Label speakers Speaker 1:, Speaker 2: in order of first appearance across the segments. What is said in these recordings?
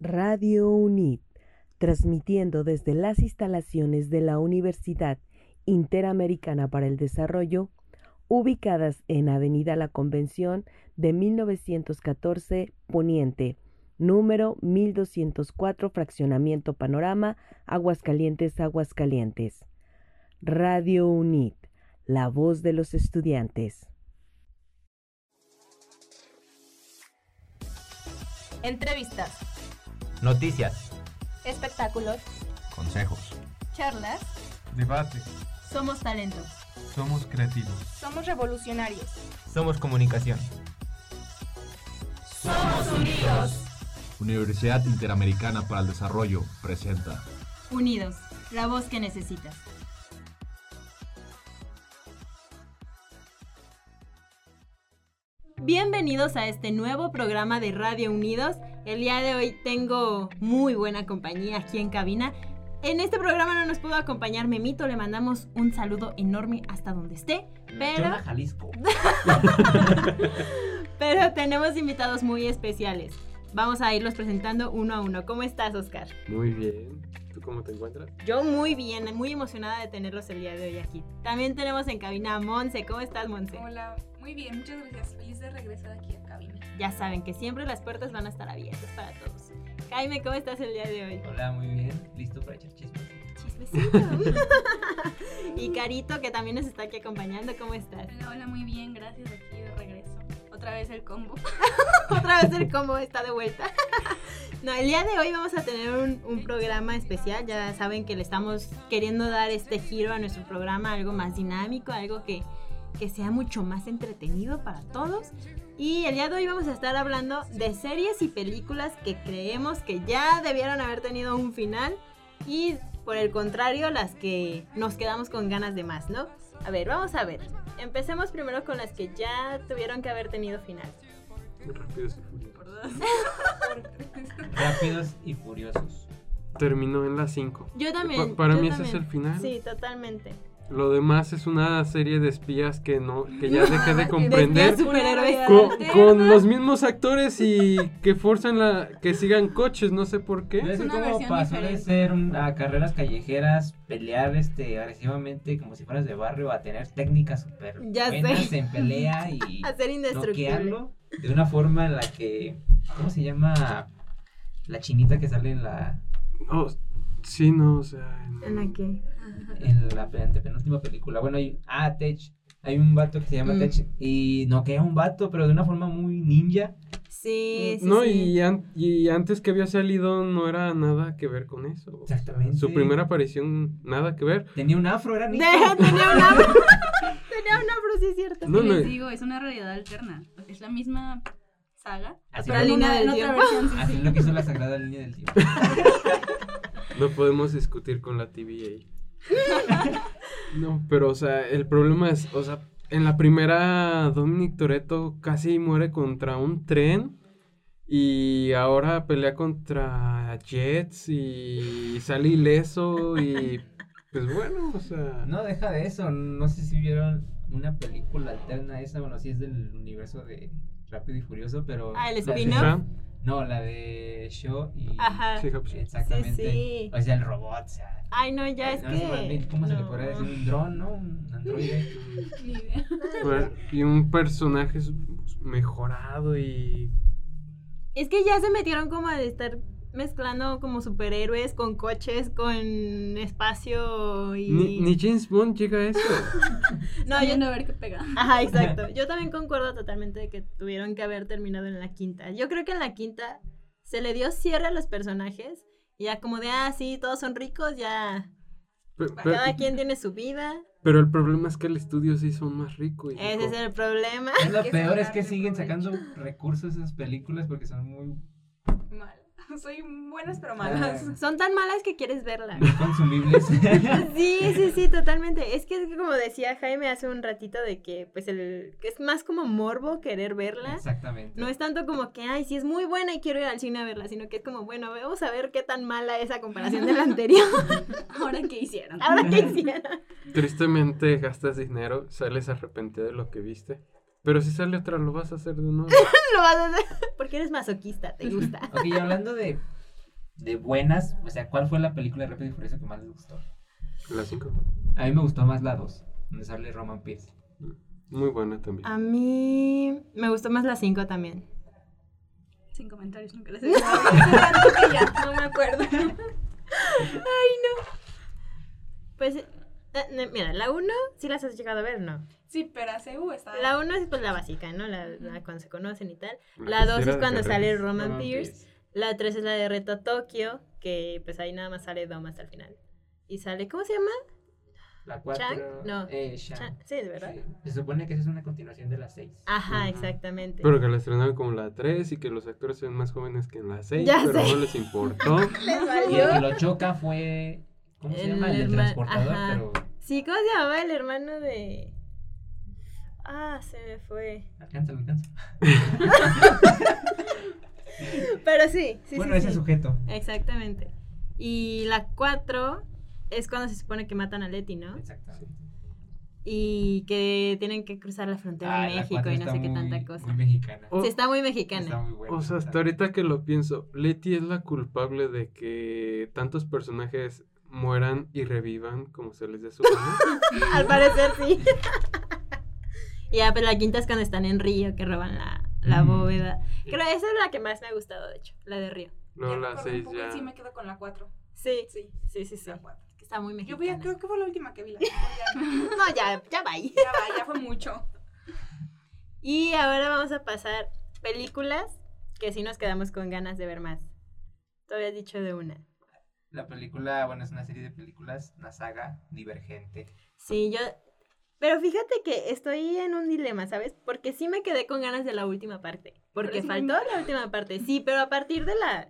Speaker 1: Radio UNIT, transmitiendo desde las instalaciones de la Universidad Interamericana para el Desarrollo, ubicadas en Avenida La Convención de 1914 Poniente, número 1204, Fraccionamiento Panorama, Aguascalientes, Aguascalientes. Radio UNIT, la voz de los estudiantes.
Speaker 2: Entrevistas,
Speaker 3: Noticias,
Speaker 2: espectáculos,
Speaker 4: consejos,
Speaker 2: charlas.
Speaker 5: debate,
Speaker 2: Somos talento.
Speaker 5: somos creativos.
Speaker 2: Somos revolucionarios.
Speaker 3: somos comunicación.
Speaker 2: Somos unidos.
Speaker 4: Universidad Interamericana para el Desarrollo presenta
Speaker 2: Unidos, la voz que necesitas. Bienvenidos a este nuevo programa de Radio Unidos. El día de hoy tengo muy buena compañía aquí en cabina. En este programa no nos pudo acompañar Memito, le mandamos un saludo enorme hasta donde esté, pero,
Speaker 3: Jalisco.
Speaker 2: pero tenemos invitados muy especiales. Vamos a irlos presentando uno a uno. ¿Cómo estás, Oscar?
Speaker 5: Muy bien. ¿Tú cómo te encuentras?
Speaker 2: Yo muy bien, muy emocionada de tenerlos el día de hoy aquí. También tenemos en cabina a Monse. ¿Cómo estás, Monse?
Speaker 6: Hola, muy bien, muchas gracias. Feliz de regresar aquí a cabina.
Speaker 2: Ya saben que siempre las puertas van a estar abiertas para todos. Jaime, ¿cómo estás el día de hoy?
Speaker 3: Hola, muy bien. ¿Listo para echar chismes?
Speaker 2: Chismecito. y Carito, que también nos está aquí acompañando, ¿cómo estás?
Speaker 6: Hola, hola, muy bien, gracias. Aquí de regreso. Otra vez el combo.
Speaker 2: Otra vez el combo está de vuelta. No, el día de hoy vamos a tener un, un programa especial. Ya saben que le estamos queriendo dar este giro a nuestro programa, algo más dinámico, algo que, que sea mucho más entretenido para todos. Y el día de hoy vamos a estar hablando de series y películas que creemos que ya debieron haber tenido un final y por el contrario las que nos quedamos con ganas de más, ¿no? A ver, vamos a ver. Empecemos primero con las que ya tuvieron que haber tenido final.
Speaker 5: Rápidos y furiosos.
Speaker 3: Rápidos y furiosos.
Speaker 5: Terminó en las 5.
Speaker 2: Yo también.
Speaker 5: Pa- para
Speaker 2: yo
Speaker 5: mí ese es el final.
Speaker 2: Sí, totalmente.
Speaker 5: Lo demás es una serie de espías que no, que ya dejé de
Speaker 2: De
Speaker 5: comprender. Con, con los mismos actores y que forzan la que sigan coches, no sé por qué.
Speaker 3: Es como pasó de ser una carreras callejeras, pelear este agresivamente como si fueras de barrio a tener técnicas súper
Speaker 2: Ya
Speaker 3: buenas
Speaker 2: sé.
Speaker 3: en pelea y
Speaker 2: A ser indestructible.
Speaker 3: noquearlo de una forma en la que ¿cómo se llama? La chinita que sale en la
Speaker 5: Oh, sí, no, o sea. en-
Speaker 2: ¿En la que?
Speaker 3: En la pe- antepenúltima película. Bueno, hay ah, Tech. Hay un vato que se llama
Speaker 2: Mm.
Speaker 3: Tech y noquea a un vato, pero de una forma muy ninja.
Speaker 2: Sí, sí.
Speaker 5: no,
Speaker 2: sí.
Speaker 5: Y, an- y antes que había salido no era nada que ver con eso.
Speaker 3: Exactamente.
Speaker 5: Su primera aparición, nada que ver.
Speaker 3: Tenía un afro, era ninja.
Speaker 2: Deja, tenía un afro. tenía un afro, sí es cierto.
Speaker 5: No,
Speaker 6: ¿Qué
Speaker 5: no,
Speaker 6: les digo? Es una realidad alterna. Es la misma saga.
Speaker 3: Así
Speaker 2: Pero la línea
Speaker 6: en
Speaker 2: del
Speaker 6: otra
Speaker 2: tiempo.
Speaker 6: versión, sí,
Speaker 3: Así
Speaker 6: sí.
Speaker 3: es lo que hizo la sagrada línea del tiempo.
Speaker 5: No podemos discutir con la TVA. no, pero o sea, el problema es, o sea, en la primera Dominic Toretto casi muere contra un tren y ahora pelea contra Jets y sale ileso y pues bueno, o sea,
Speaker 3: No, deja de eso. No sé si vieron una película alterna esa. Bueno, sí es del universo de Rápido y Furioso, pero.
Speaker 2: Ah, el spin-off.
Speaker 3: No, la de Show y.
Speaker 2: Ajá.
Speaker 3: Exactamente.
Speaker 2: Sí, sí.
Speaker 3: O sea, el robot, o sea.
Speaker 2: Ay, no, ya es
Speaker 3: no
Speaker 2: que.
Speaker 3: ¿Cómo se le
Speaker 2: no.
Speaker 3: podría decir? Un dron, ¿no? Un androide.
Speaker 6: Ni idea.
Speaker 5: Fue- y un personaje mejorado y
Speaker 2: Es que ya se metieron como a estar mezclando como superhéroes con coches, con espacio y.
Speaker 5: ni, ni James Bond llega a eso.
Speaker 2: No, yo
Speaker 6: a ver qué pega.
Speaker 2: Ajá, exacto. Yo también concuerdo totalmente de que tuvieron que haber terminado en la quinta. Yo creo que en la quinta se le dio cierre a los personajes. Y ya como de, ah, sí, todos son ricos, ya
Speaker 5: Pe- pe-
Speaker 2: cada quien tiene su vida.
Speaker 5: Pero el problema es que el estudio se hizo más rico. Y
Speaker 2: Ese
Speaker 5: dijo,
Speaker 2: es el problema.
Speaker 3: Es lo peor es que siguen sacando recursos esas películas porque son muy.
Speaker 6: Soy buenas pero malas.
Speaker 3: Ah.
Speaker 2: Son tan malas que quieres verla.
Speaker 3: consumibles.
Speaker 2: Sí, sí, sí, totalmente. Es que es como decía Jaime hace un ratito de que pues el que es más como morbo querer verla.
Speaker 3: Exactamente.
Speaker 2: No es tanto como que, ay, sí es muy buena y quiero ir al cine a verla, sino que es como, bueno, vamos a ver qué tan mala es a comparación de la anterior.
Speaker 6: Ahora qué hicieron.
Speaker 2: Ahora que hiciera.
Speaker 5: Tristemente gastas dinero, sales arrepentido de lo que viste. Pero si sale otra, lo vas a hacer de nuevo.
Speaker 2: Lo vas a hacer porque eres masoquista, te gusta.
Speaker 3: Ok, y hablando de de buenas, o sea, ¿cuál fue la película de Rápido y Furioso que más les gustó?
Speaker 5: La 5.
Speaker 3: A mí me gustó más la 2, donde sale Roman Pierce.
Speaker 5: Muy buena también.
Speaker 2: A mí me gustó más la 5 también.
Speaker 6: Sin comentarios, nunca les he dicho. No me acuerdo.
Speaker 2: Pues, eh, eh, mira, la 1 sí las has llegado a ver, ¿no?
Speaker 6: Sí, pero a CU está.
Speaker 2: La 1 es pues la básica, ¿no? La, la cuando se conocen y tal.
Speaker 5: La
Speaker 2: La 2
Speaker 5: tercera
Speaker 2: es cuando sale Roman
Speaker 3: Roman
Speaker 2: Pierce. La 3 es la de Reto Tokio, que pues ahí nada más sale Dom hasta el final. Y sale, ¿cómo se llama?
Speaker 3: La 4.
Speaker 2: Chang, no.
Speaker 3: Eh, Shang.
Speaker 2: Cha- Sí, de verdad.
Speaker 3: Sí. Se supone que esa es una continuación de la 6.
Speaker 2: Ajá,
Speaker 5: Ajá.
Speaker 2: exactamente.
Speaker 5: Pero que la estrenaron como la 3 y que los actores son más jóvenes que en la 6,
Speaker 2: Ya
Speaker 5: pero
Speaker 2: sé.
Speaker 5: no les importó.
Speaker 2: Les
Speaker 3: Y el
Speaker 2: valió.
Speaker 3: que lo choca fue. ¿Cómo se
Speaker 2: El
Speaker 3: llama? El
Speaker 2: herma-
Speaker 3: transportador,
Speaker 2: ajá.
Speaker 3: pero.
Speaker 2: Sí, ¿cómo se llamaba el hermano de...? Ah, se me fue.
Speaker 3: Alcanza, alcanza.
Speaker 2: Pero sí, sí,
Speaker 3: bueno,
Speaker 2: sí,
Speaker 3: ese
Speaker 2: sí.
Speaker 3: sujeto.
Speaker 2: Exactamente. Y la 4 es cuando se supone que matan a Leti, ¿no?
Speaker 3: Exactamente.
Speaker 2: Y que tienen que cruzar la frontera
Speaker 3: Ah,
Speaker 2: México y no
Speaker 3: está
Speaker 2: sé qué
Speaker 3: muy-
Speaker 2: tanta cosa.
Speaker 3: Muy mexicana.
Speaker 5: O-
Speaker 2: Sí, está muy
Speaker 3: Está
Speaker 2: mexicana.
Speaker 3: muy buena.
Speaker 5: O sea, hasta ahorita que lo pienso, Letty es la culpable de que tantos personajes mueran y revivan como se les dé su gana.
Speaker 2: Al parecer sí. ya, pues la quinta es cuando están en Río, que roban la, la
Speaker 3: Mm.
Speaker 2: bóveda. Creo que esa es la que más me ha gustado, de hecho, la de Río.
Speaker 6: Ya me
Speaker 5: la
Speaker 6: acuerdo un
Speaker 5: 6
Speaker 6: poco y
Speaker 5: ya.
Speaker 6: Sí, me quedo con la 4.
Speaker 2: Sí,
Speaker 6: Sí,
Speaker 2: sí, sí, sí.
Speaker 6: la 4.
Speaker 2: Que está muy
Speaker 6: Yo
Speaker 2: mexicana.
Speaker 6: voy a, creo que fue la última que vi. La
Speaker 2: No, ya, ya va ahí.
Speaker 6: ya va, ya fue mucho.
Speaker 2: Y ahora vamos a pasar películas que sí nos quedamos con ganas de ver más. Tú habías dicho de una.
Speaker 3: La película, bueno, es una serie de películas, una saga divergente.
Speaker 2: Sí, yo... Pero fíjate que estoy en un dilema, ¿sabes? Porque sí me quedé con ganas de la última parte. Porque faltó la última parte, sí, pero a partir de la...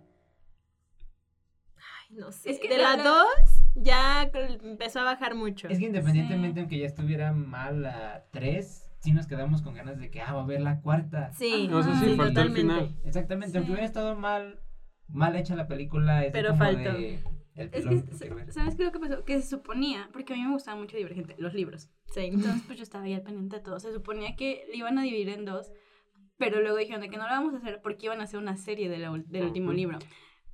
Speaker 2: Ay, no sé.
Speaker 6: Es que
Speaker 2: de
Speaker 6: la-
Speaker 2: la
Speaker 6: la-
Speaker 2: 2 ya empezó a bajar mucho.
Speaker 3: Es que independientemente, aunque ya estuviera mal la 3, sí nos quedamos con ganas de que, ah, va a ver la cuarta.
Speaker 2: Sí,
Speaker 5: No, eso sí,
Speaker 2: sí,
Speaker 5: faltó el final.
Speaker 3: Exactamente,
Speaker 6: Sí.
Speaker 3: aunque hubiera estado mal, mal hecha la película, es
Speaker 2: Pero
Speaker 3: como
Speaker 2: faltó.
Speaker 3: de el
Speaker 6: Es
Speaker 3: pilón
Speaker 6: que. ¿sabes qué es lo que pasó? Que se suponía, porque a mí me gustaba mucho Divergente, los libros.
Speaker 2: Sí.
Speaker 6: Entonces, pues yo estaba ahí al pendiente de todo. Se suponía que le iban a dividir en dos, pero luego dijeron de que no lo vamos a hacer porque iban a hacer una serie de la del último libro.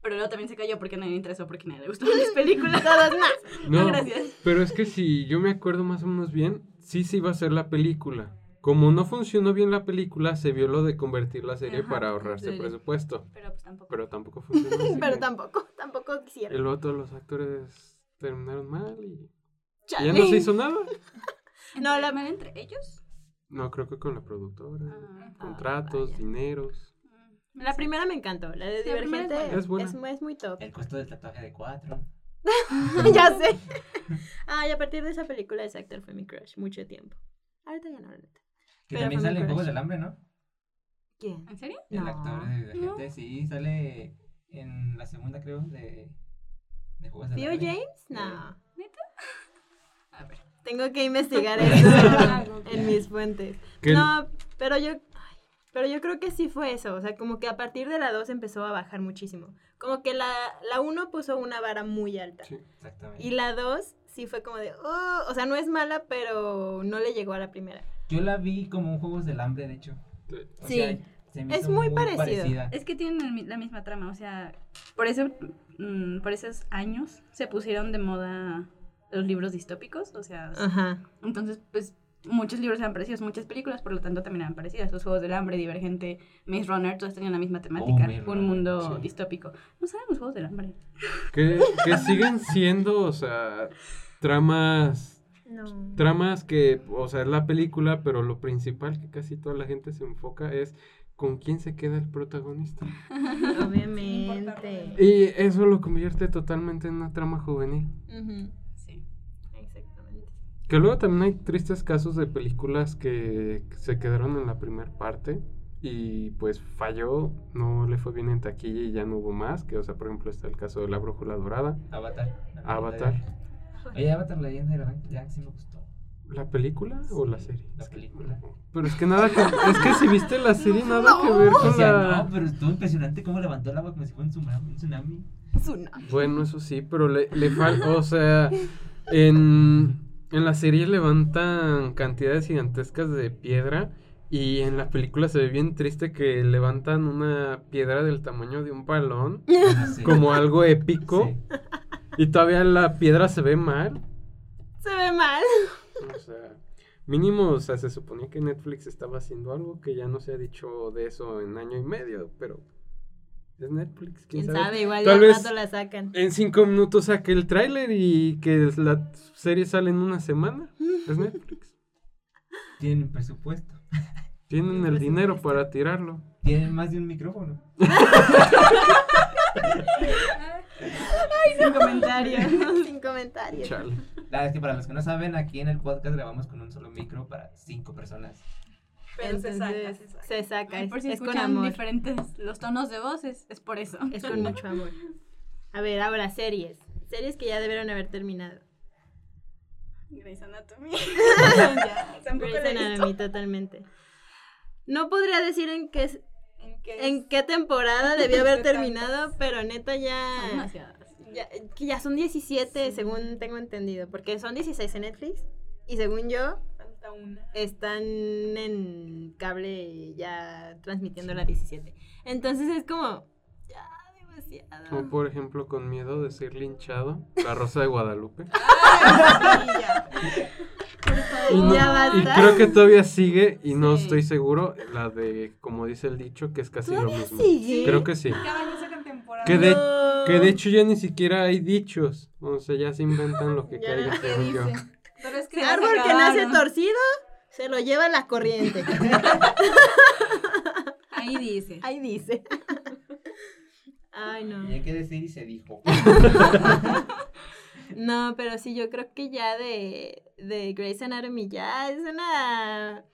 Speaker 6: Pero luego también se cayó porque a nadie le interesó, porque a nadie le gustaban las películas.
Speaker 2: Todas más.
Speaker 6: No,
Speaker 5: No,
Speaker 6: gracias.
Speaker 5: pero es que si yo me acuerdo más o menos bien, sí se iba a hacer la película. Como no funcionó bien la película, se vio lo de convertir la serie
Speaker 6: Ajá,
Speaker 5: para ahorrarse
Speaker 2: serie.
Speaker 5: presupuesto.
Speaker 6: Pero pues tampoco.
Speaker 5: Pero tampoco funcionó.
Speaker 2: Pero tampoco, tampoco
Speaker 5: Y
Speaker 2: quisieron.
Speaker 5: luego todos los actores terminaron mal y y
Speaker 2: Chale.
Speaker 5: ya no se hizo nada.
Speaker 2: No, la-
Speaker 6: ¿Mal entre ellos?
Speaker 5: No, creo que con la productora.
Speaker 6: Ah,
Speaker 5: contratos,
Speaker 2: vaya.
Speaker 5: dineros.
Speaker 6: mm,
Speaker 2: La
Speaker 6: sí.
Speaker 2: primera me encantó, la de
Speaker 6: Sí,
Speaker 2: Divergente.
Speaker 5: Es buena.
Speaker 2: es, es muy top.
Speaker 3: El costo del tatuaje de 4.
Speaker 2: ya sé. Ah, y a partir de esa película ese actor fue mi crush mucho tiempo. Ahorita ya no, neta.
Speaker 3: Que
Speaker 2: Pero
Speaker 3: también sale en. Juegos del Hambre, ¿no?
Speaker 2: ¿Quién?
Speaker 6: ¿En serio?
Speaker 3: El
Speaker 2: No.
Speaker 3: actor de Divergente, sí, sale en la segunda, creo, de, de Juegos del
Speaker 2: ¿Tío
Speaker 3: Hambre.
Speaker 2: James? No.
Speaker 6: A ver.
Speaker 2: Tengo que investigar eso en mis fuentes.
Speaker 5: El-
Speaker 2: No, pero yo. ay, pero yo creo que sí fue eso. O sea, como que a partir de la 2 empezó a bajar muchísimo. Como que la, la 1 puso una vara muy alta.
Speaker 5: Sí.
Speaker 3: Exactamente.
Speaker 2: Y la 2 sí fue como de. "Oh", o sea, no es mala, pero no le llegó a la primera.
Speaker 3: Yo la vi como un Juegos del Hambre, de hecho.
Speaker 5: Sí.
Speaker 3: O
Speaker 2: Sí,
Speaker 3: sea, se me
Speaker 2: es
Speaker 3: hizo
Speaker 2: muy parecido.
Speaker 3: parecida.
Speaker 6: Es que tienen la misma trama, o sea, por eso, mm, por esos años se pusieron de moda los libros distópicos, o sea,
Speaker 2: Ajá.
Speaker 6: entonces, pues, muchos libros eran parecidos, muchas películas, por lo tanto, también eran parecidas. Los Juegos del Hambre, Divergente, Maze Runner, todas tenían la misma temática, un mundo
Speaker 5: sí.
Speaker 6: distópico. No saben los Juegos del Hambre.
Speaker 5: Que, que siguen siendo, o sea, tramas
Speaker 2: No.
Speaker 5: tramas que, o sea, es la película, pero lo principal que casi toda la gente se enfoca es con quién se queda el protagonista.
Speaker 2: Obviamente.
Speaker 5: Y eso lo convierte totalmente en una trama juvenil.
Speaker 2: Ujú,
Speaker 6: Sí.
Speaker 2: Exactamente.
Speaker 5: Que luego también hay tristes casos de películas que se quedaron en la primera parte y pues falló, no le fue bien en taquilla y ya no hubo más, que o sea, por ejemplo está el caso de La Brújula Dorada,
Speaker 3: Avatar.
Speaker 5: Avatar.
Speaker 3: Oye, Avatar, la leyenda de ya sí me gustó.
Speaker 5: ¿La película o la serie?
Speaker 3: La película.
Speaker 5: Pero es que nada que, es que si viste la serie nada que ver
Speaker 3: O
Speaker 5: con
Speaker 3: sea,
Speaker 5: la...
Speaker 3: no, pero estuvo impresionante cómo levantó el agua como si fuera un tsunami. Un tsunami.
Speaker 2: Tsunami.
Speaker 5: Bueno, eso sí, pero le, le falta, o sea, en, en la serie levantan cantidades gigantescas de piedra Y en la película se ve bien triste que levantan una piedra del tamaño de un balón,
Speaker 3: Sí.
Speaker 5: como algo épico,
Speaker 3: Sí.
Speaker 5: Y todavía la piedra se ve mal.
Speaker 2: Se ve mal.
Speaker 5: O sea, mínimo, o sea, se suponía que Netflix estaba haciendo algo que ya no se ha dicho de eso en año y medio, pero es Netflix, quién,
Speaker 2: Quién sabe, igual
Speaker 5: Tal
Speaker 2: ya
Speaker 5: vez-
Speaker 2: rato la sacan.
Speaker 5: En cinco minutos saque el tráiler y que la serie sale en una semana. Es Netflix.
Speaker 3: Tienen presupuesto.
Speaker 5: Tienen el dinero para tirarlo.
Speaker 3: Tienen más de un micrófono.
Speaker 6: Sin comentarios.
Speaker 2: Sin comentarios.
Speaker 5: Chale.
Speaker 3: La verdad es que para los que no saben, aquí en el podcast grabamos con un solo micro para cinco personas.
Speaker 6: Pero se saca,
Speaker 2: Entonces,
Speaker 6: se saca.
Speaker 2: se saca,
Speaker 6: Ay,
Speaker 2: es,
Speaker 6: por si
Speaker 2: es con amor.
Speaker 6: diferentes los tonos de voz, es, por eso.
Speaker 2: Es con mucho amor. A ver, ahora series. Series que ya debieron haber terminado.
Speaker 6: Grey's Anatomy. ya,
Speaker 2: Grey's. Anatomy, totalmente. No podría decir en qué,
Speaker 6: ¿En qué,
Speaker 2: en qué temporada debió haber terminado, pero neta
Speaker 6: Son
Speaker 2: ya...
Speaker 6: demasiadas.
Speaker 2: Ya, que ya son 17,
Speaker 6: Sí.
Speaker 2: según tengo entendido. Porque son 16 en Netflix. Y según yo,
Speaker 6: Falta una.
Speaker 2: están en cable ya transmitiendo la 17. Entonces es como... Ya, demasiado.
Speaker 5: por ejemplo, con miedo de ser linchado, La Rosa de Guadalupe.
Speaker 6: Ay, sí, ya.
Speaker 5: Y, no- creo que todavía sigue, y no estoy seguro, la de, como dice el dicho, que es casi lo
Speaker 2: ¿Todavía
Speaker 5: mismo.
Speaker 2: sigue?
Speaker 5: Creo que sí.
Speaker 6: Cada año sacan temporada.
Speaker 5: Que de,
Speaker 2: No.
Speaker 5: que de hecho ya ni siquiera hay dichos. O sea, ya se inventan lo que caiga, según yo.
Speaker 6: Pero es que
Speaker 2: árbol que nace torcido, se lo lleva la corriente.
Speaker 6: Ahí dice.
Speaker 2: Ahí dice. Ay, no.
Speaker 3: Y hay que decir y se dijo.
Speaker 2: No, pero sí, yo creo que ya de, de Grey's Anatomy ya es una...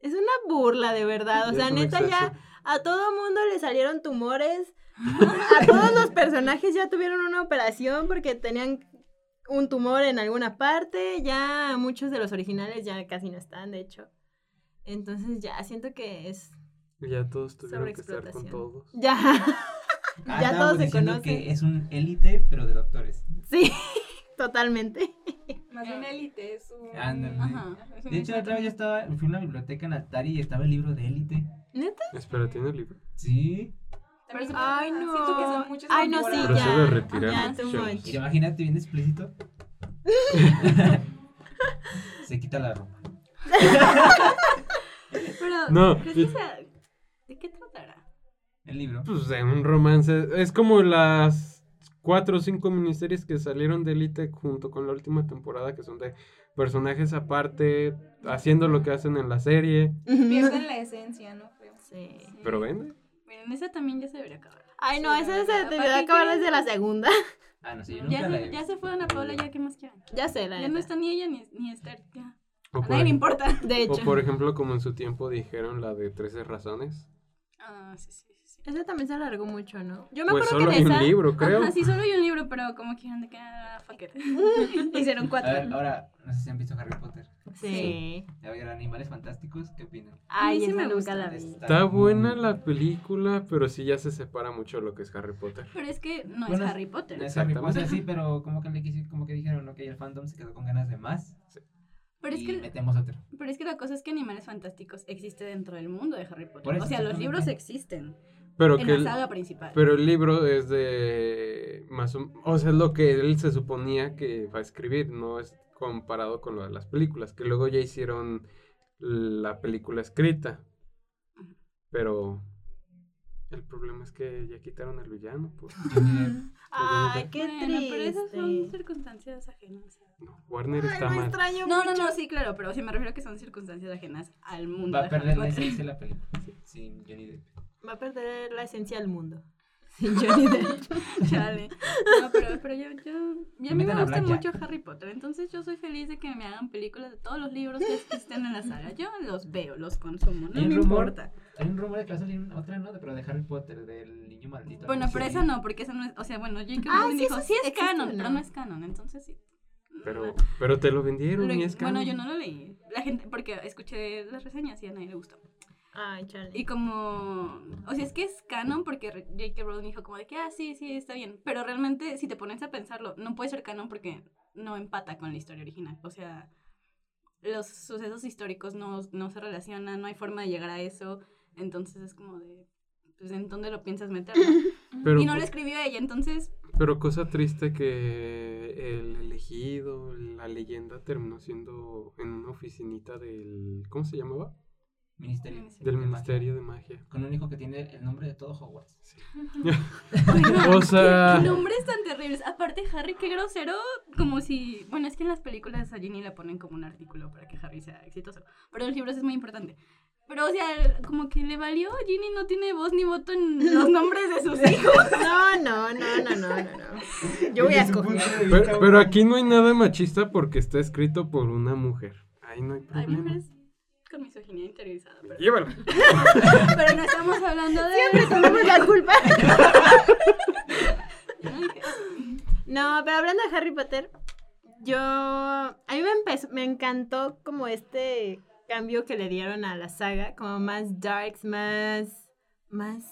Speaker 2: Es una burla, de verdad. O
Speaker 5: Ya
Speaker 2: sea, neta, ya a todo mundo le salieron tumores. A todos los personajes ya tuvieron una operación porque tenían un tumor en alguna parte. Ya muchos de los originales ya casi no están, de hecho. Entonces ya siento que es...
Speaker 5: Ya todos tuvieron que estar con todos.
Speaker 2: Ya.
Speaker 3: Ah,
Speaker 2: ya todos se conocen.
Speaker 3: que es un élite, pero de doctores.
Speaker 2: Sí, totalmente.
Speaker 6: Más bien élite es un.
Speaker 3: Ándale.
Speaker 6: Ajá. es un
Speaker 3: De hecho, la otra vez yo estaba, fui a una biblioteca en Atari y estaba el libro de élite.
Speaker 2: ¿Neta?
Speaker 5: Espera, ¿tiene el libro?
Speaker 3: Sí.
Speaker 6: También se-
Speaker 2: Ay, no.
Speaker 6: Siento que son muchas
Speaker 2: Ay, no, sí.
Speaker 5: Pero
Speaker 2: ya.
Speaker 5: retirar,
Speaker 2: Ya,
Speaker 5: ¿no?
Speaker 2: too much.
Speaker 3: Imagínate bien explícito. Se quita la ropa.
Speaker 6: Pero,
Speaker 5: No,
Speaker 6: ¿crees
Speaker 5: y-
Speaker 6: que sea- ¿de qué tratará?
Speaker 3: El libro.
Speaker 5: Pues de un romance. Es como las cuatro o cinco miniseries que salieron de Elite junto con la última temporada, que son de personajes aparte, haciendo lo que hacen en la serie.
Speaker 6: Pierden la esencia, ¿no? Creo.
Speaker 2: Sí.
Speaker 5: Pero vende.
Speaker 6: Miren, esa también ya se debería acabar.
Speaker 2: Ay, no,
Speaker 6: Sí,
Speaker 2: esa se
Speaker 6: verdad.
Speaker 2: debió
Speaker 6: ¿Para
Speaker 2: de
Speaker 6: qué
Speaker 2: acabar desde la segunda.
Speaker 3: Ah, no sé, yo nunca
Speaker 6: Ya
Speaker 3: la
Speaker 6: se,
Speaker 3: he
Speaker 6: ya se fueron a Paola, ya que más quieren.
Speaker 2: Ya sé, la
Speaker 6: Ya no está ni ella ni, ni Esther. Ya.
Speaker 5: O
Speaker 6: A
Speaker 5: por,
Speaker 6: nadie le importa.
Speaker 2: De
Speaker 5: o
Speaker 2: hecho.
Speaker 5: por ejemplo, como en su tiempo dijeron la de 13 razones.
Speaker 6: Ah, sí, sí, sí.
Speaker 2: Esa también se alargó mucho, ¿no? Yo me
Speaker 5: Pues
Speaker 2: acuerdo
Speaker 5: solo
Speaker 2: que
Speaker 5: hay
Speaker 2: en
Speaker 5: un
Speaker 2: esa...
Speaker 5: libro, creo.
Speaker 6: Ajá, sí, solo hay un libro, pero como quieran de que ah, fuck it. Hicieron
Speaker 3: A
Speaker 6: cuatro.
Speaker 3: ver, ahora, no sé si han visto Harry Potter.
Speaker 2: Sí.
Speaker 3: A ver, Animales Fantásticos, ¿qué opinan?
Speaker 2: Ay,
Speaker 6: sí
Speaker 2: esa
Speaker 6: me
Speaker 2: nunca
Speaker 6: gusta.
Speaker 2: la vi.
Speaker 5: Está buena la película, pero sí ya se separa mucho lo que es Harry Potter.
Speaker 6: Pero es que no
Speaker 3: Bueno,
Speaker 6: es Harry Potter.
Speaker 3: No es Harry. Potter, sí, pero como que, le como que dijeron, ok, el fandom se quedó con ganas de más.
Speaker 6: Pero es, que,
Speaker 3: metemos otro.
Speaker 6: pero es que la cosa es que Animales Fantásticos existe dentro del mundo de Harry Potter. O sea, los libros existen
Speaker 5: Pero
Speaker 6: en
Speaker 5: que
Speaker 6: la
Speaker 5: el,
Speaker 6: saga principal.
Speaker 5: pero el libro es de más o, o sea, es lo que él se suponía que va a escribir, no es comparado con lo de las películas, que luego ya hicieron la película escrita. Pero el problema es que ya quitaron al villano, pues.
Speaker 2: Ay, qué
Speaker 6: Bueno, pero esas son
Speaker 2: triste.
Speaker 6: circunstancias ajenas.
Speaker 5: No, Warner
Speaker 2: Ay,
Speaker 5: está mal.
Speaker 2: extraño
Speaker 6: No, no,
Speaker 2: mucho.
Speaker 6: no, sí, claro, pero sí me refiero a que son circunstancias ajenas al mundo
Speaker 3: Va a perder la esencia de la película. Sin Johnny Depp.
Speaker 2: Va a perder la esencia del mundo. Sin Johnny Depp.
Speaker 6: Chale. No, pero, pero yo, yo, y a mí me gusta mucho Harry Potter, entonces yo soy feliz de que me hagan películas de todos los libros que existen en la saga. Yo los veo, los consumo, no me
Speaker 3: rumor.
Speaker 6: importa.
Speaker 3: Hay un rumor de que va a salir otra, ¿no? Pero de Harry Potter, del niño maldito.
Speaker 6: Bueno, pero esa no, porque esa no es, o sea, bueno, J.K.
Speaker 2: Ah,
Speaker 6: Rowling
Speaker 2: sí,
Speaker 6: dijo,
Speaker 2: eso
Speaker 6: sí es
Speaker 2: existe,
Speaker 6: canon,
Speaker 2: ¿no?
Speaker 6: pero no es canon, entonces sí.
Speaker 5: Pero, pero te lo vendieron
Speaker 6: Lo-
Speaker 5: y es
Speaker 6: bueno,
Speaker 5: canon.
Speaker 6: yo no lo leí. La gente, porque escuché las reseñas y a nadie le gustó.
Speaker 2: Ay, chale.
Speaker 6: Y como, o sea, es que es canon porque J.K. Rowling dijo como de que, ah, sí, sí, está bien. Pero realmente, si te pones a pensarlo, no puede ser canon porque no empata con la historia original. O sea, los sucesos históricos no, no se relacionan, no hay forma de llegar a eso. Entonces es como de, pues, ¿en dónde lo piensas meter? no?
Speaker 5: Pero,
Speaker 6: y no lo escribió ella, entonces,
Speaker 5: pero cosa triste que el elegido, la leyenda terminó siendo en una oficinita del... ¿Cómo se llamaba?
Speaker 3: Ministerio.
Speaker 5: Del
Speaker 3: de
Speaker 5: Ministerio
Speaker 3: Magia.
Speaker 5: de Magia.
Speaker 3: Con un hijo que tiene el nombre de todo Hogwarts.
Speaker 5: O sea...
Speaker 6: ¿Qué, qué nombres tan terribles. Aparte, Harry, qué grosero. Como si. Bueno, es que en las películas a Ginny le ponen como un artículo para que Harry sea exitoso. Pero en los libros es muy importante. Pero, o sea, como que le valió. Ginny no tiene voz ni voto en los nombres de sus hijos.
Speaker 2: No, no, no, no, no, no, no. Yo voy a escoger.
Speaker 5: Pero, pero aquí no hay nada machista porque está escrito por una mujer. Ahí no hay
Speaker 6: Hay
Speaker 5: problema.
Speaker 6: mujeres con misoginia interiorizada. Pero,
Speaker 5: Llévala.
Speaker 6: pero no estamos hablando de.
Speaker 2: Siempre tenemos la culpa. No, pero hablando de Harry Potter, yo. A mí me, empezó, me encantó como este cambio que le dieron a la saga, como más darks, más. más.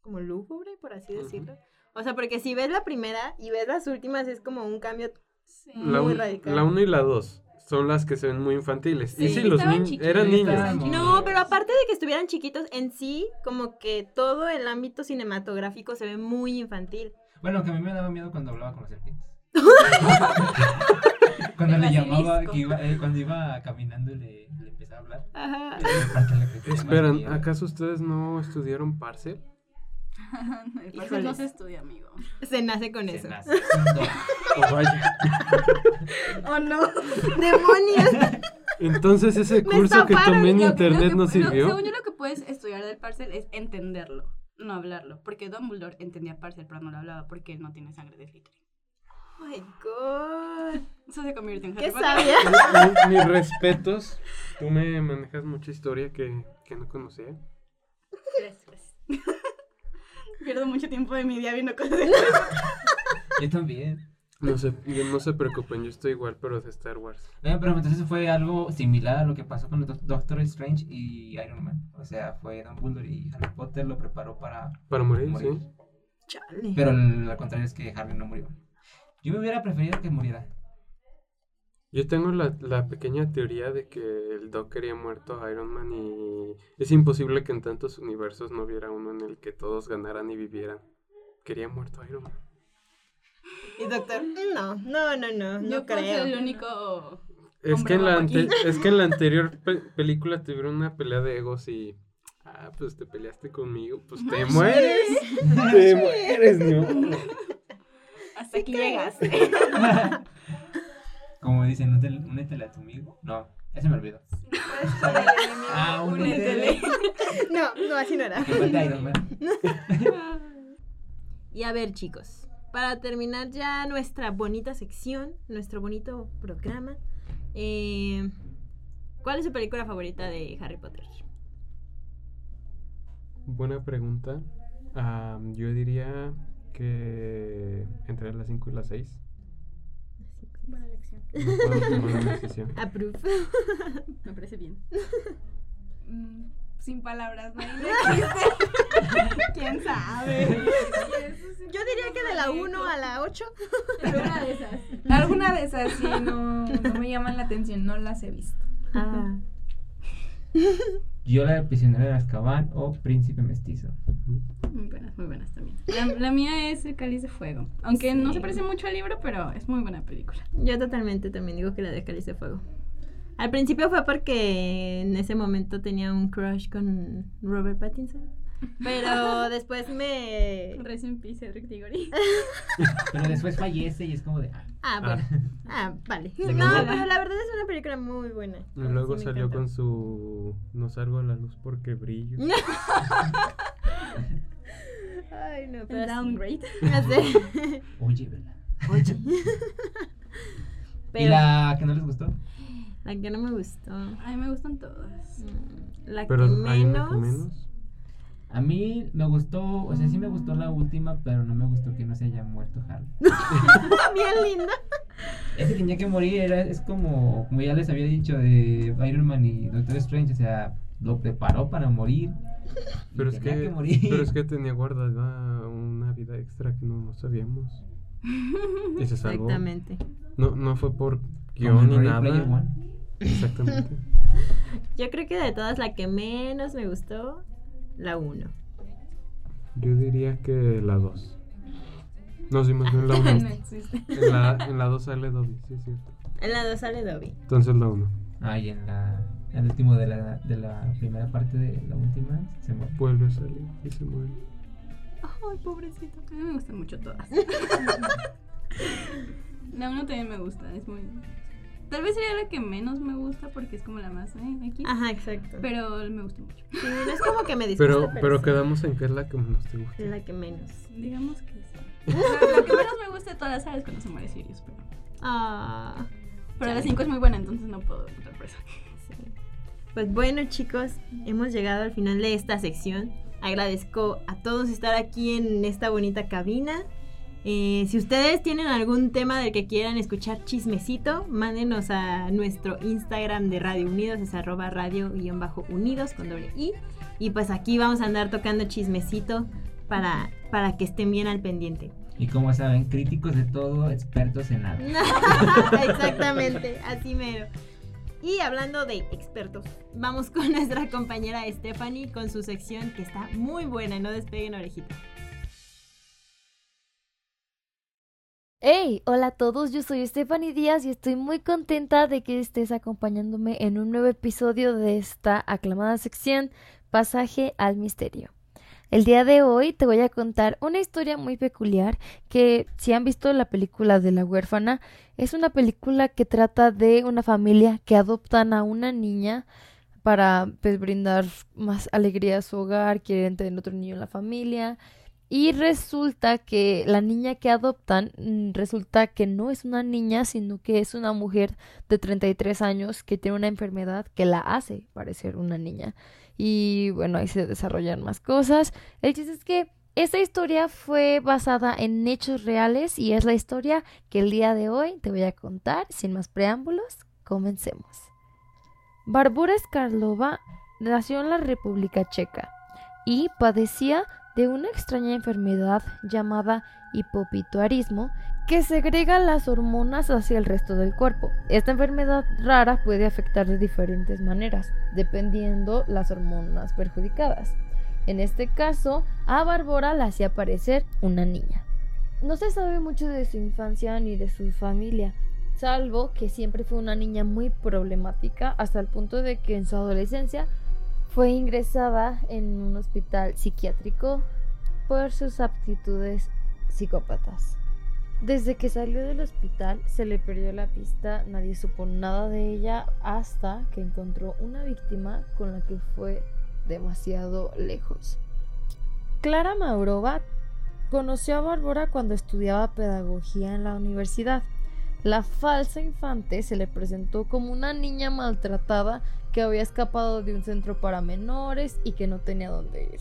Speaker 2: como lúgubre, por así decirlo. O sea, porque si ves la primera y ves las últimas, es como un cambio.
Speaker 6: Sí.
Speaker 5: La,
Speaker 2: Muy
Speaker 5: un-
Speaker 2: radical.
Speaker 5: la 1 y la 2 son las que se ven muy infantiles. y
Speaker 2: Sí,
Speaker 5: sí, los niños eran niños.
Speaker 2: No, pero aparte de que estuvieran chiquitos, en sí, como que todo el ámbito cinematográfico se ve muy infantil.
Speaker 3: Bueno, que a mí me daba miedo cuando hablaba con los serpientes. cuando le llamaba, que iba, eh, cuando iba caminando y le, le empezaba a hablar.
Speaker 2: Ajá.
Speaker 5: Esperan. ¿acaso ustedes no estudiaron Parcel?
Speaker 6: El parcial no se estudia, amigo.
Speaker 2: Se nace con
Speaker 3: Se
Speaker 2: eso.
Speaker 3: nace. Un don.
Speaker 5: Oh, vaya.
Speaker 6: Oh, no.
Speaker 2: ¡Demonios!
Speaker 5: Entonces ese curso que tomé en
Speaker 6: Lo
Speaker 5: internet
Speaker 6: lo que-
Speaker 5: no
Speaker 6: lo-
Speaker 5: sirvió.
Speaker 6: según yo, lo que puedes estudiar del parcel es entenderlo, no hablarlo. Porque Dumbledore entendía parcel, pero no lo hablaba porque él no tiene sangre de Slytherin.
Speaker 2: Oh my god.
Speaker 6: Eso se convierte en
Speaker 2: ¡Qué
Speaker 6: Harry Potter.
Speaker 2: sabia!
Speaker 5: Mi- Mis respetos. Tú me manejas mucha historia que, que no conocía.
Speaker 6: Gracias. Pierdo mucho tiempo de mi día viendo cosas de
Speaker 3: Yo también.
Speaker 5: No se, no se preocupen, yo estoy igual, pero de Star Wars.
Speaker 3: Eh, pero entonces fue algo similar a lo que pasó con Doc- Doctor Strange y Iron Man. O sea, fue Dumbledore y Harry Potter lo preparó para
Speaker 5: Para morir,
Speaker 3: morir.
Speaker 5: sí.
Speaker 2: Chale.
Speaker 3: Pero al al contrario es que Harry no murió. Yo me hubiera preferido que muriera.
Speaker 5: Yo tengo la, la pequeña teoría de que el Doc quería muerto a Iron Man y es imposible que en tantos universos no hubiera uno en el que todos ganaran y vivieran. Quería muerto a Iron Man.
Speaker 2: Y doctor, no, no, no, no, no
Speaker 6: Yo ser
Speaker 2: creo.
Speaker 6: el único.
Speaker 5: Es que, en la ante- es que en la anterior pe- película tuvieron una pelea de egos y... Ah, pues te peleaste conmigo, pues te mueres. te mueres, ¿no?
Speaker 6: Hasta aquí llegas.
Speaker 3: Como dicen, "Únete- únetele a tu amigo. No, ese me olvidó. Ah, únetele.
Speaker 2: No, no, así no era. Y a ver, chicos, para terminar ya nuestra bonita sección, nuestro bonito programa, eh, ¿cuál es su película favorita de Harry Potter?
Speaker 5: Buena pregunta. Ah, yo diría que entre las 5 y las 6.
Speaker 6: Buena elección.
Speaker 5: No puedo tomar una decisión.
Speaker 2: Approve.
Speaker 6: Me parece bien.
Speaker 7: Mm, sin palabras, ¿no?
Speaker 6: ¿Quién sabe?
Speaker 2: Yo diría que de la 1 a la 8.
Speaker 6: Alguna de esas.
Speaker 7: Alguna de esas sí no, no me llaman la atención, no las he visto.
Speaker 2: Ah.
Speaker 3: Yo la del prisionero de Azkaban o Príncipe Mestizo.
Speaker 6: Muy buenas, muy buenas también. La, la mía es El Cáliz de Fuego. Aunque no se parece mucho al libro, pero es muy buena película.
Speaker 2: Yo totalmente también digo que la de Cáliz de Fuego. Al principio fue porque en ese momento tenía un crush con Robert Pattinson. Pero después me...
Speaker 6: Rest in peace, Cedric Diggory.
Speaker 3: Pero después fallece y es como de. ah,
Speaker 2: Ah, bueno. Ah, vale. No, pero la verdad es una película muy buena.
Speaker 5: Y luego
Speaker 2: Sí,
Speaker 5: salió con su... No salgo a la luz porque brillo.
Speaker 2: Ay, no, pero
Speaker 6: El downgrade.
Speaker 2: Sé.
Speaker 3: Oye, ¿verdad?
Speaker 2: Oye.
Speaker 3: ¿Y
Speaker 2: Pero
Speaker 3: la que no les gustó?
Speaker 2: la que no me gustó.
Speaker 6: A mí me gustan todas.
Speaker 2: mm, La
Speaker 5: Pero
Speaker 2: que
Speaker 5: hay una
Speaker 2: menos.
Speaker 5: que menos.
Speaker 3: A mí me gustó, o sea, sí me gustó la última, pero no me gustó que no se haya muerto Harry.
Speaker 2: Bien linda.
Speaker 3: Ese tenía que morir, era, es como, como ya les había dicho de Iron Man y Doctor Strange, o sea, lo preparó para morir.
Speaker 5: Pero es,
Speaker 3: tenía
Speaker 5: que,
Speaker 3: morir.
Speaker 5: pero es que tenía guardada una vida extra que no sabíamos. Y se salvó.
Speaker 2: Exactamente.
Speaker 5: No, no fue por
Speaker 3: guion
Speaker 5: ni nada. Exactamente.
Speaker 2: Yo creo que de todas la que menos me gustó, la 1.
Speaker 5: Yo diría que la 2. No, sí, más bien la 1.
Speaker 7: no existe.
Speaker 5: En la, en la 2 sale Dobby, sí es cierto.
Speaker 2: En la 2 sale Dobby.
Speaker 5: Entonces la 1.
Speaker 3: Ah, y en la. El último de la, de la primera parte de la última se muere.
Speaker 5: Vuelve a salir y se muere.
Speaker 2: Ay, pobrecito.
Speaker 6: A mí me gustan mucho todas. la uno también me gusta, es muy... Tal vez sería la que menos me gusta porque es como la más eh, aquí.
Speaker 2: Ajá, exacto.
Speaker 6: Pero me gusta mucho.
Speaker 2: Sí, no es como que me disgusta,
Speaker 5: Pero, pero
Speaker 2: sí,
Speaker 5: quedamos en que es la que menos te gusta.
Speaker 2: es la que menos.
Speaker 6: Digamos que sí. Pero lo que menos me gusta de todas las sagas es cuando se muere Sirius. Pero,
Speaker 2: Ah.
Speaker 6: pero la
Speaker 2: Chale.
Speaker 6: 5 es muy buena, entonces no puedo votar por eso.
Speaker 2: Sí. Pues bueno chicos, hemos llegado al final de esta sección. Agradezco a todos estar aquí en esta bonita cabina. Eh, si ustedes tienen algún tema del que quieran escuchar chismecito, mándenos a nuestro Instagram de Radio Unidos, es arroba radio-unidos con doble i. Y pues aquí vamos a andar tocando chismecito para, para que estén bien al pendiente.
Speaker 3: Y como saben, críticos de todo, expertos en nada.
Speaker 2: Exactamente, así mero. Y hablando de expertos, vamos con nuestra compañera Stephanie con su sección que está muy buena, no despeguen orejita.
Speaker 8: Hey, hola a todos, yo soy Stephanie Díaz y estoy muy contenta de que estés acompañándome en un nuevo episodio de esta aclamada sección Pasaje al Misterio. El día de hoy te voy a contar una historia muy peculiar que si han visto la película de la huérfana, es una película que trata de una familia que adoptan a una niña para pues, brindar más alegría a su hogar, quieren tener otro niño en la familia y resulta que la niña que adoptan, mm, resulta que no es una niña, sino que es una mujer de 33 años que tiene una enfermedad que la hace parecer una niña. Y bueno, ahí se desarrollan más cosas. El chiste es que esta historia fue basada en hechos reales y es la historia que el día de hoy te voy a contar. Sin más preámbulos, comencemos. Barbora Skarlova nació en la República Checa y padecía de una extraña enfermedad llamada hipopituarismo que segrega las hormonas hacia el resto del cuerpo. Esta enfermedad rara puede afectar de diferentes maneras, dependiendo las hormonas perjudicadas. En este caso, a Bárbara la hacía parecer una niña. No se sabe mucho de su infancia ni de su familia, salvo que siempre fue una niña muy problemática hasta el punto de que en su adolescencia fue ingresada en un hospital psiquiátrico por sus aptitudes psicópatas. Desde que salió del hospital se le perdió la pista, nadie supo nada de ella hasta que encontró una víctima con la que fue demasiado lejos. Clara Maurova conoció a Bárbara cuando estudiaba pedagogía en la universidad. La falsa infante se le presentó como una niña maltratada que había escapado de un centro para menores y que no tenía dónde ir.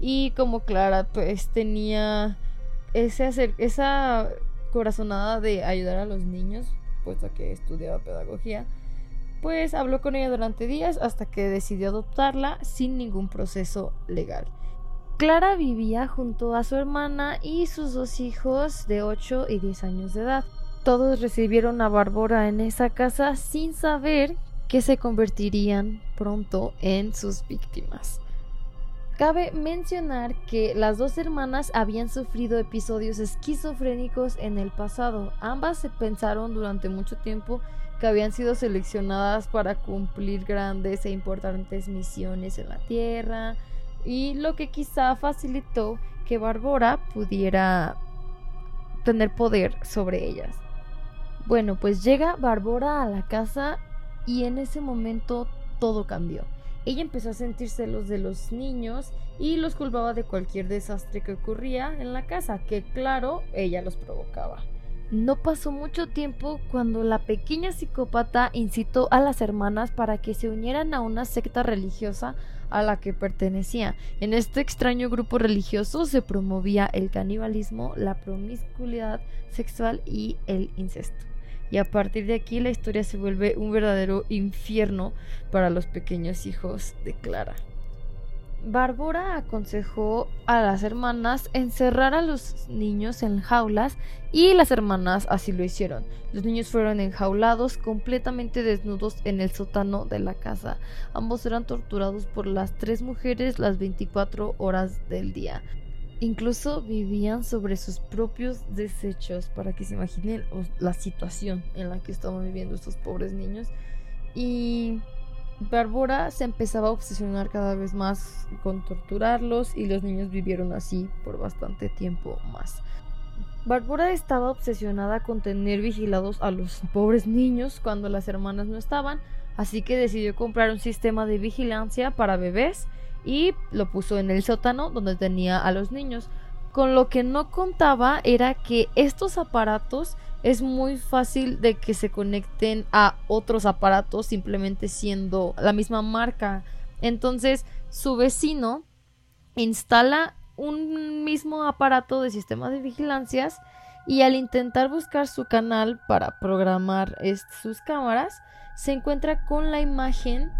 Speaker 8: Y como Clara pues tenía ese esa corazonada de ayudar a los niños, puesto que estudiaba pedagogía, pues habló con ella durante días hasta que decidió adoptarla sin ningún proceso legal. Clara vivía junto a su hermana y sus dos hijos de 8 y 10 años de edad. Todos recibieron a Bárbara en esa casa sin saber que se convertirían pronto en sus víctimas. Cabe mencionar que las dos hermanas habían sufrido episodios esquizofrénicos en el pasado. Ambas se pensaron durante mucho tiempo que habían sido seleccionadas para cumplir grandes e importantes misiones en la Tierra y lo que quizá facilitó que Bárbara pudiera tener poder sobre ellas. Bueno, pues llega Bárbara a la casa y en ese momento todo cambió. Ella empezó a sentir celos de los niños y los culpaba de cualquier desastre que ocurría en la casa, que claro, ella los provocaba. No pasó mucho tiempo cuando la pequeña psicópata incitó a las hermanas para que se unieran a una secta religiosa a la que pertenecía. En este extraño grupo religioso se promovía el canibalismo, la promiscuidad sexual y el incesto. Y a partir de aquí la historia se vuelve un verdadero infierno para los pequeños hijos de Clara. Bárbara aconsejó a las hermanas encerrar a los niños en jaulas y las hermanas así lo hicieron. Los niños fueron enjaulados completamente desnudos en el sótano de la casa. Ambos eran torturados por las tres mujeres las 24 horas del día. Incluso vivían sobre sus propios desechos para que se imaginen la situación en la que estaban viviendo estos pobres niños. Y Bárbara se empezaba a obsesionar cada vez más con torturarlos y los niños vivieron así por bastante tiempo más. Bárbara estaba obsesionada con tener vigilados a los pobres niños cuando las hermanas no estaban, así que decidió comprar un sistema de vigilancia para bebés y lo puso en el sótano donde tenía a los niños. Con lo que no contaba era que estos aparatos es muy fácil de que se conecten a otros aparatos simplemente siendo la misma marca. Entonces su vecino instala un mismo aparato de sistema de vigilancias y al intentar buscar su canal para programar sus cámaras se encuentra con la imagen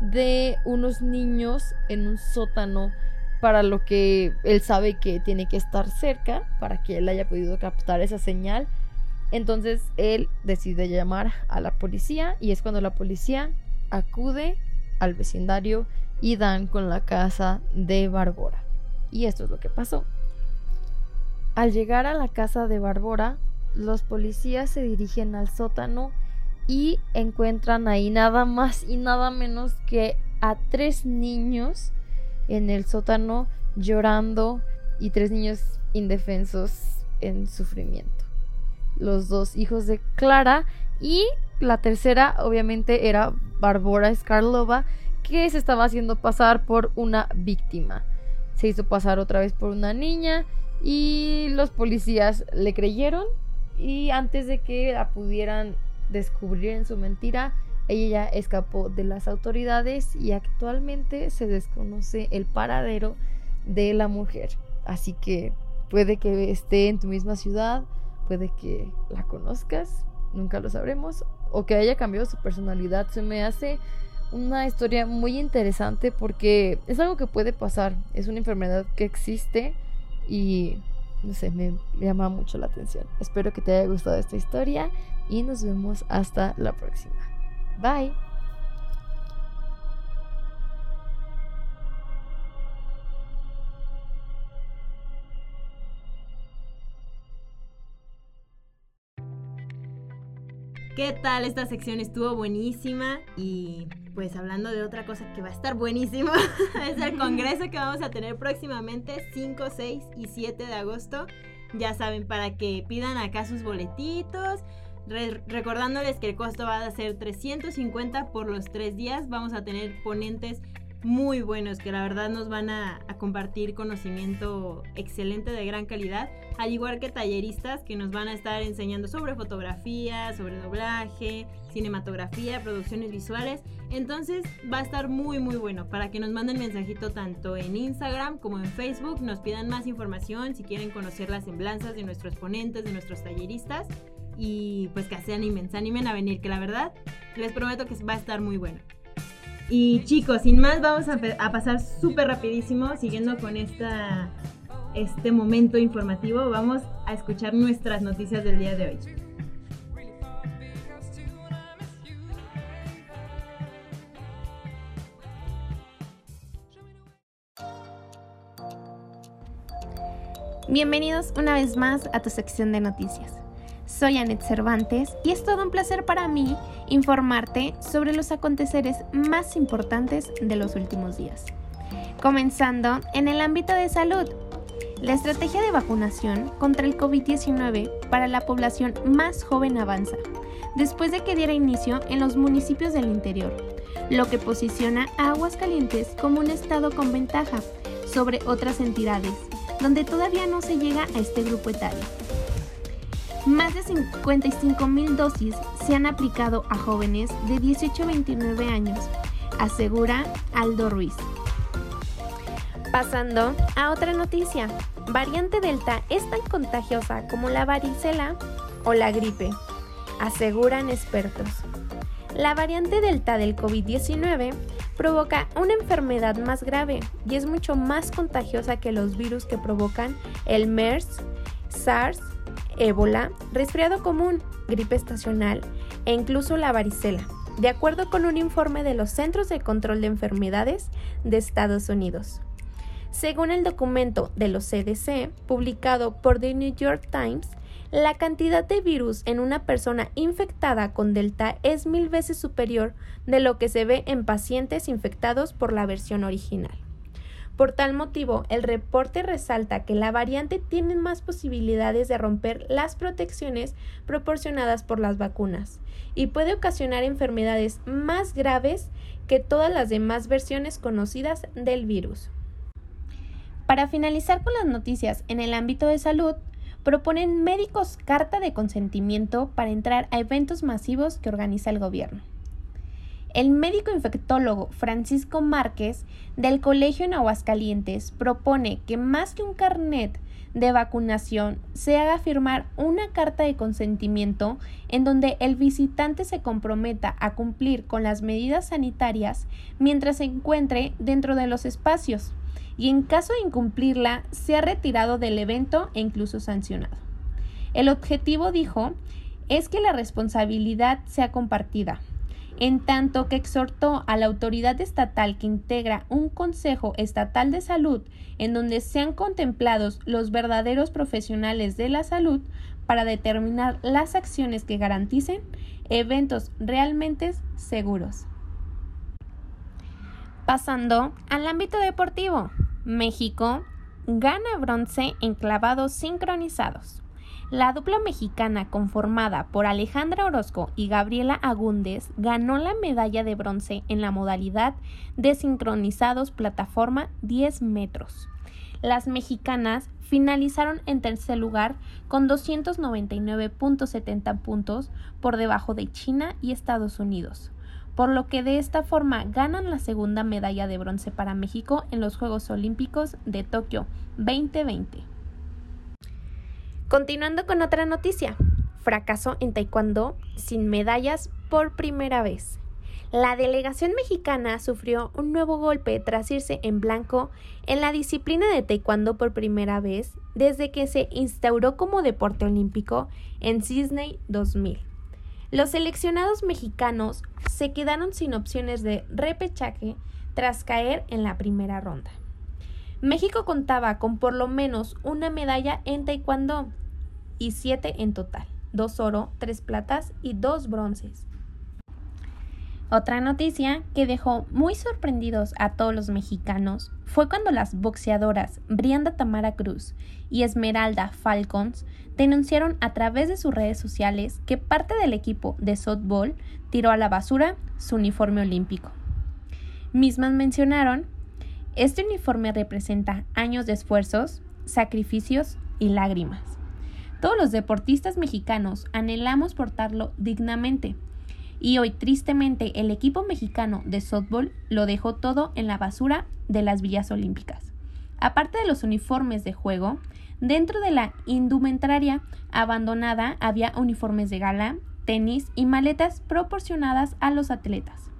Speaker 8: de unos niños en un sótano para lo que él sabe que tiene que estar cerca para que él haya podido captar esa señal entonces él decide llamar a la policía y es cuando la policía acude al vecindario y dan con la casa de Barbora. Y esto es lo que pasó. Al llegar a la casa de Barbora, los policías se dirigen al sótano y encuentran ahí nada más y nada menos que a tres niños en el sótano llorando y tres niños indefensos en sufrimiento los dos hijos de Clara y la tercera obviamente era Barbora Skarlova que se estaba haciendo pasar por una víctima. Se hizo pasar otra vez por una niña y los policías le creyeron y antes de que la pudieran descubrir en su mentira, ella escapó de las autoridades y actualmente se desconoce el paradero de la mujer. Así que puede que esté en tu misma ciudad, puede que la conozcas, nunca lo sabremos, o que haya cambiado su personalidad. Se me hace una historia muy interesante porque es algo que puede pasar, es una enfermedad que existe y no sé, me, llama mucho la atención. Espero que te haya gustado esta historia y nos vemos hasta la próxima. Bye.
Speaker 2: ¿Qué tal? Esta sección estuvo buenísima y pues hablando de otra cosa que va a estar buenísimo, es el congreso que vamos a tener próximamente 5, 6 y 7 de agosto. Ya saben, para que pidan acá sus boletitos. recordándoles que el costo va a ser 350 por los tres días. Vamos a tener ponentes muy buenos que la verdad nos van a, compartir conocimiento excelente de gran calidad, al igual que talleristas que nos van a estar enseñando sobre fotografía, sobre doblaje, cinematografía, producciones visuales. Entonces va a estar muy muy bueno para que nos manden mensajito tanto en Instagram como en Facebook, nos pidan más información si quieren conocer las semblanzas de nuestros ponentes, de nuestros talleristas y pues que se animen, se animen a venir, que la verdad les prometo que va a estar muy bueno. Y chicos, sin más, vamos a, pasar súper rapidísimo, siguiendo con esta, este momento informativo, vamos a escuchar nuestras noticias del día de hoy.
Speaker 9: Bienvenidos una vez más a tu sección de noticias. Soy Anet Cervantes y es todo un placer para mí informarte sobre los aconteceres más importantes de los últimos días. Comenzando en el ámbito de salud. La estrategia de vacunación contra el COVID-19 para la población más joven avanza, después de que diera inicio en los municipios del interior, lo que posiciona a Aguascalientes como un estado con ventaja sobre otras entidades, donde todavía no se llega a este grupo etario. Más de 55 mil dosis se han aplicado a jóvenes de 18 a 29 años, asegura Aldo Ruiz. Pasando a otra noticia, variante Delta es tan contagiosa como la varicela o la gripe, aseguran expertos. La variante Delta del COVID-19 provoca una enfermedad más grave y es mucho más contagiosa que los virus que provocan el MERS, SARS, ébola, resfriado común, gripe estacional e incluso la varicela, de acuerdo con un informe de los Centros de Control de Enfermedades de Estados Unidos. Según el documento de los CDC, publicado por The New York Times, la cantidad de virus en una persona infectada con Delta es mil veces superior de lo que se ve en pacientes infectados por la versión original. Por tal motivo, el reporte resalta que la variante tiene más posibilidades de romper las protecciones proporcionadas por las vacunas y puede ocasionar enfermedades más graves que todas las demás versiones conocidas del virus. Para finalizar con las noticias en el ámbito de salud, proponen médicos carta de consentimiento para entrar a eventos masivos que organiza el gobierno. El médico infectólogo Francisco Márquez del Colegio en Aguascalientes propone que más que un carnet de vacunación se haga firmar una carta de consentimiento en donde el visitante se comprometa a cumplir con las medidas sanitarias mientras se encuentre dentro de los espacios y en caso de incumplirla sea retirado del evento e incluso sancionado. El objetivo, dijo, es que la responsabilidad sea compartida en tanto que exhortó a la autoridad estatal que integra un Consejo Estatal de Salud en donde sean contemplados los verdaderos profesionales de la salud para determinar las acciones que garanticen eventos realmente seguros. Pasando al ámbito deportivo, México gana bronce en clavados sincronizados. La dupla mexicana conformada por Alejandra Orozco y Gabriela Agúndez ganó la medalla de bronce en la modalidad de sincronizados plataforma 10 metros. Las mexicanas finalizaron en tercer lugar con 299.70 puntos por debajo de China y Estados Unidos, por lo que de esta forma ganan la segunda medalla de bronce para México en los Juegos Olímpicos de Tokio 2020. Continuando con otra noticia, fracaso en Taekwondo sin medallas por primera vez. La delegación mexicana sufrió un nuevo golpe tras irse en blanco en la disciplina de Taekwondo por primera vez desde que se instauró como deporte olímpico en Sydney 2000. Los seleccionados mexicanos se quedaron sin opciones de repechaje tras caer en la primera ronda. México contaba con por lo menos una medalla en Taekwondo y siete en total, dos oro, tres platas y dos bronces. Otra noticia que dejó muy sorprendidos a todos los mexicanos fue cuando las boxeadoras Brianda Tamara Cruz y Esmeralda Falcons denunciaron a través de sus redes sociales que parte del equipo de softball tiró a la basura su uniforme olímpico. Mismas mencionaron, este uniforme representa años de esfuerzos, sacrificios y lágrimas. Todos los deportistas mexicanos anhelamos portarlo dignamente. Y hoy, tristemente, el equipo mexicano de softball lo dejó todo en la basura de las villas olímpicas. Aparte de los uniformes de juego, dentro de la indumentaria abandonada había uniformes de gala, tenis y maletas proporcionadas a los atletas.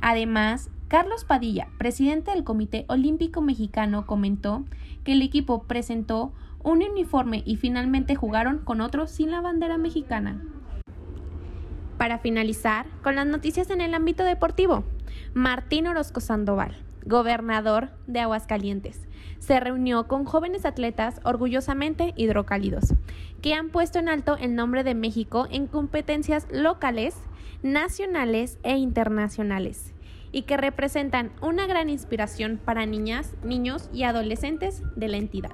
Speaker 9: Además, Carlos Padilla, presidente del Comité Olímpico Mexicano, comentó que el equipo presentó un uniforme y finalmente jugaron con otros sin la bandera mexicana. Para finalizar, con las noticias en el ámbito deportivo, Martín Orozco Sandoval, gobernador de Aguascalientes, se reunió con jóvenes atletas orgullosamente hidrocálidos, que han puesto en alto el nombre de México en competencias locales, nacionales e internacionales, y que representan una gran inspiración para niñas, niños y adolescentes de la entidad.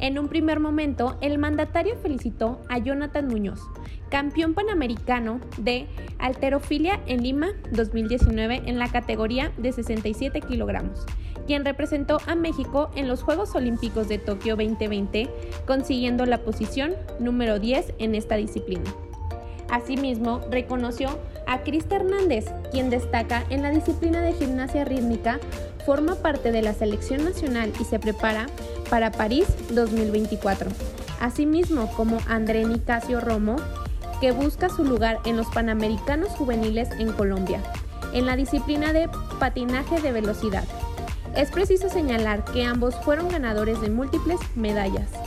Speaker 9: En un primer momento, el mandatario felicitó a Jonathan Muñoz, campeón panamericano de alterofilia en Lima 2019 en la categoría de 67 kilogramos, quien representó a México en los Juegos Olímpicos de Tokio 2020, consiguiendo la posición número 10 en esta disciplina. Asimismo, reconoció a Crista Hernández, quien destaca en la disciplina de gimnasia rítmica, forma parte de la selección nacional y se prepara para París 2024, asimismo como André Nicasio Romo, que busca su lugar en los Panamericanos Juveniles en Colombia. en la disciplina de patinaje de velocidad. Es preciso señalar que ambos fueron ganadores de múltiples medallas.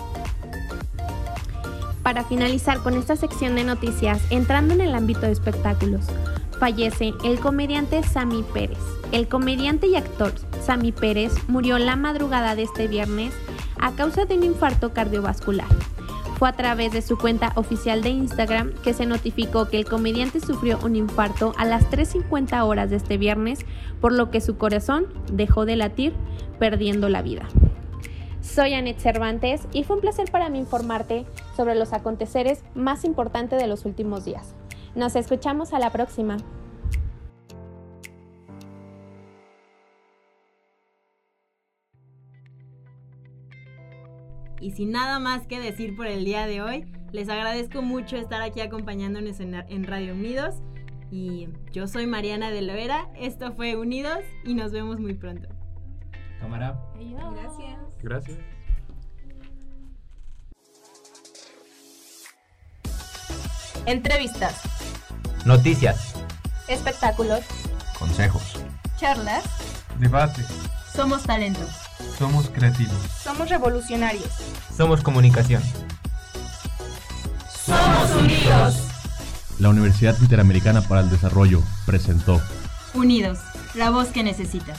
Speaker 9: Para finalizar con esta sección de noticias, entrando en el ámbito de espectáculos, fallece el comediante Sammy Pérez. El comediante y actor Sammy Pérez murió la madrugada de este viernes a causa de un infarto cardiovascular. Fue a través de su cuenta oficial de Instagram que se notificó que el comediante sufrió un infarto a las 3.50 horas de este viernes, por lo que su corazón dejó de latir, perdiendo la vida. Soy Anet Cervantes y fue un placer para mí informarte sobre los aconteceres más importantes de los últimos días. Nos escuchamos a la próxima.
Speaker 2: Y sin nada más que decir por el día de hoy, les agradezco mucho estar aquí acompañándonos en, Radio Unidos. Y yo soy Mariana de Loera, esto fue Unidos y nos vemos muy pronto.
Speaker 3: Cámara.
Speaker 7: Gracias.
Speaker 5: Gracias.
Speaker 10: Entrevistas,
Speaker 11: Noticias.
Speaker 10: espectáculos,
Speaker 11: Consejos.
Speaker 10: charlas.
Speaker 12: Debate.
Speaker 10: Somos talento.
Speaker 12: Somos creativos.
Speaker 10: Somos revolucionarios.
Speaker 11: Somos comunicación.
Speaker 10: Somos unidos.
Speaker 4: La Universidad Interamericana para el Desarrollo presentó
Speaker 2: Unidos, la voz que necesitas.